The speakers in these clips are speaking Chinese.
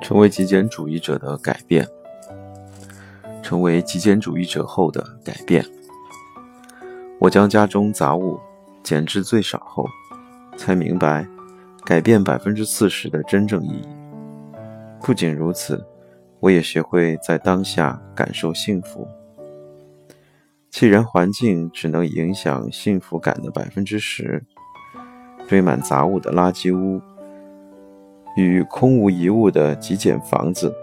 成为极简主义者的改变，成为极简主义者后的改变。我将家中杂物减至最少后，才明白改变百分之四十的真正意义。不仅如此，我也学会在当下感受幸福。既然环境只能影响幸福感的百分之十，堆满杂物的垃圾屋。与空无一物的极简房子，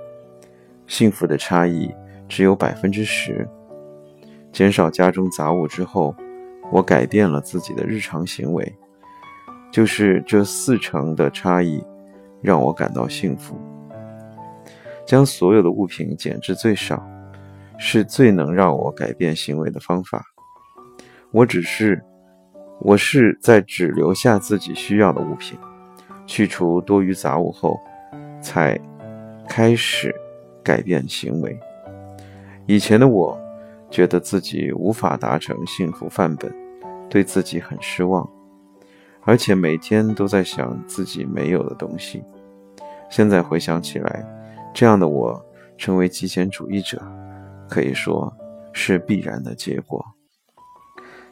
幸福的差异只有百分之十。减少家中杂物之后，我改变了自己的日常行为，就是这四成的差异让我感到幸福。将所有的物品减至最少，是最能让我改变行为的方法。我只是，我是在只留下自己需要的物品。去除多余杂物后，才开始改变行为。以前的我，觉得自己无法达成幸福范本，对自己很失望，而且每天都在想自己没有的东西。现在回想起来，这样的我成为极简主义者，可以说是必然的结果。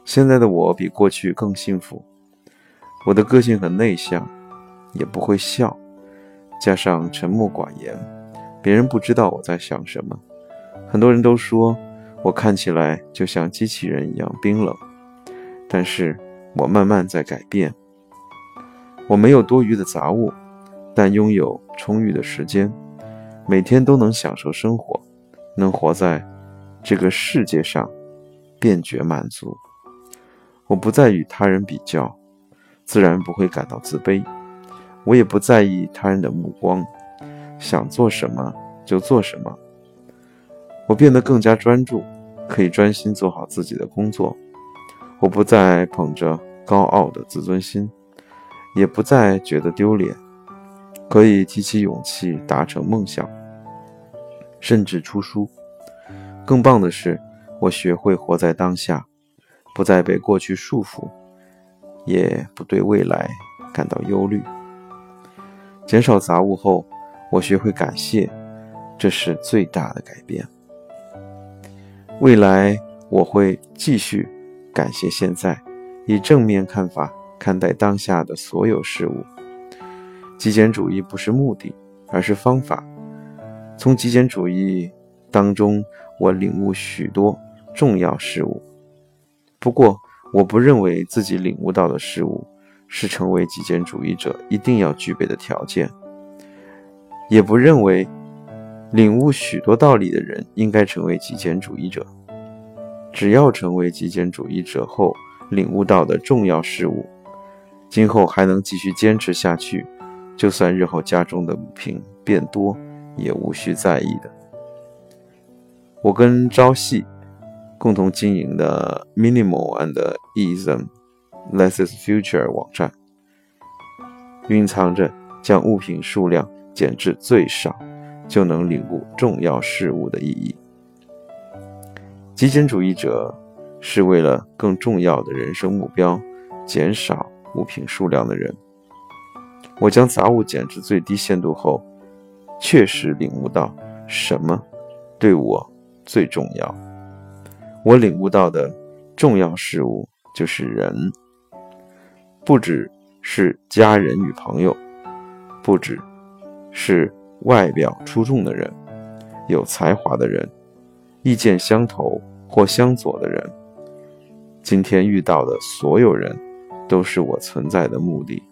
现在的我比过去更幸福。我的个性很内向。也不会笑，加上沉默寡言，别人不知道我在想什么。很多人都说我看起来就像机器人一样冰冷，但是我慢慢在改变。我没有多余的杂物，但拥有充裕的时间，每天都能享受生活，能活在这个世界上，便觉满足。我不再与他人比较，自然不会感到自卑。我也不在意他人的目光，想做什么就做什么。我变得更加专注，可以专心做好自己的工作。我不再捧着高傲的自尊心，也不再觉得丢脸，可以提起勇气达成梦想，甚至出书。更棒的是，我学会活在当下，不再被过去束缚，也不对未来感到忧虑。减少杂物后，我学会感谢，这是最大的改变。未来我会继续感谢现在，以正面看法看待当下的所有事物。极简主义不是目的，而是方法。从极简主义当中，我领悟许多重要事物。不过，我不认为自己领悟到的事物。是成为极简主义者一定要具备的条件，也不认为领悟许多道理的人应该成为极简主义者。只要成为极简主义者后领悟到的重要事物，今后还能继续坚持下去，就算日后家中的物品变多，也无需在意的。我跟朝夕共同经营的 Minimal and Easy。Less is future 网站蕴藏着将物品数量减至最少，就能领悟重要事物的意义。极简主义者是为了更重要的人生目标减少物品数量的人。我将杂物减至最低限度后，确实领悟到什么对我最重要。我领悟到的重要事物就是人。不只是家人与朋友，不只是外表出众的人、有才华的人、意见相投或相左的人。今天遇到的所有人，都是我存在的目的。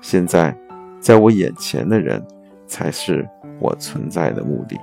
现在，在我眼前的人，才是我存在的目的。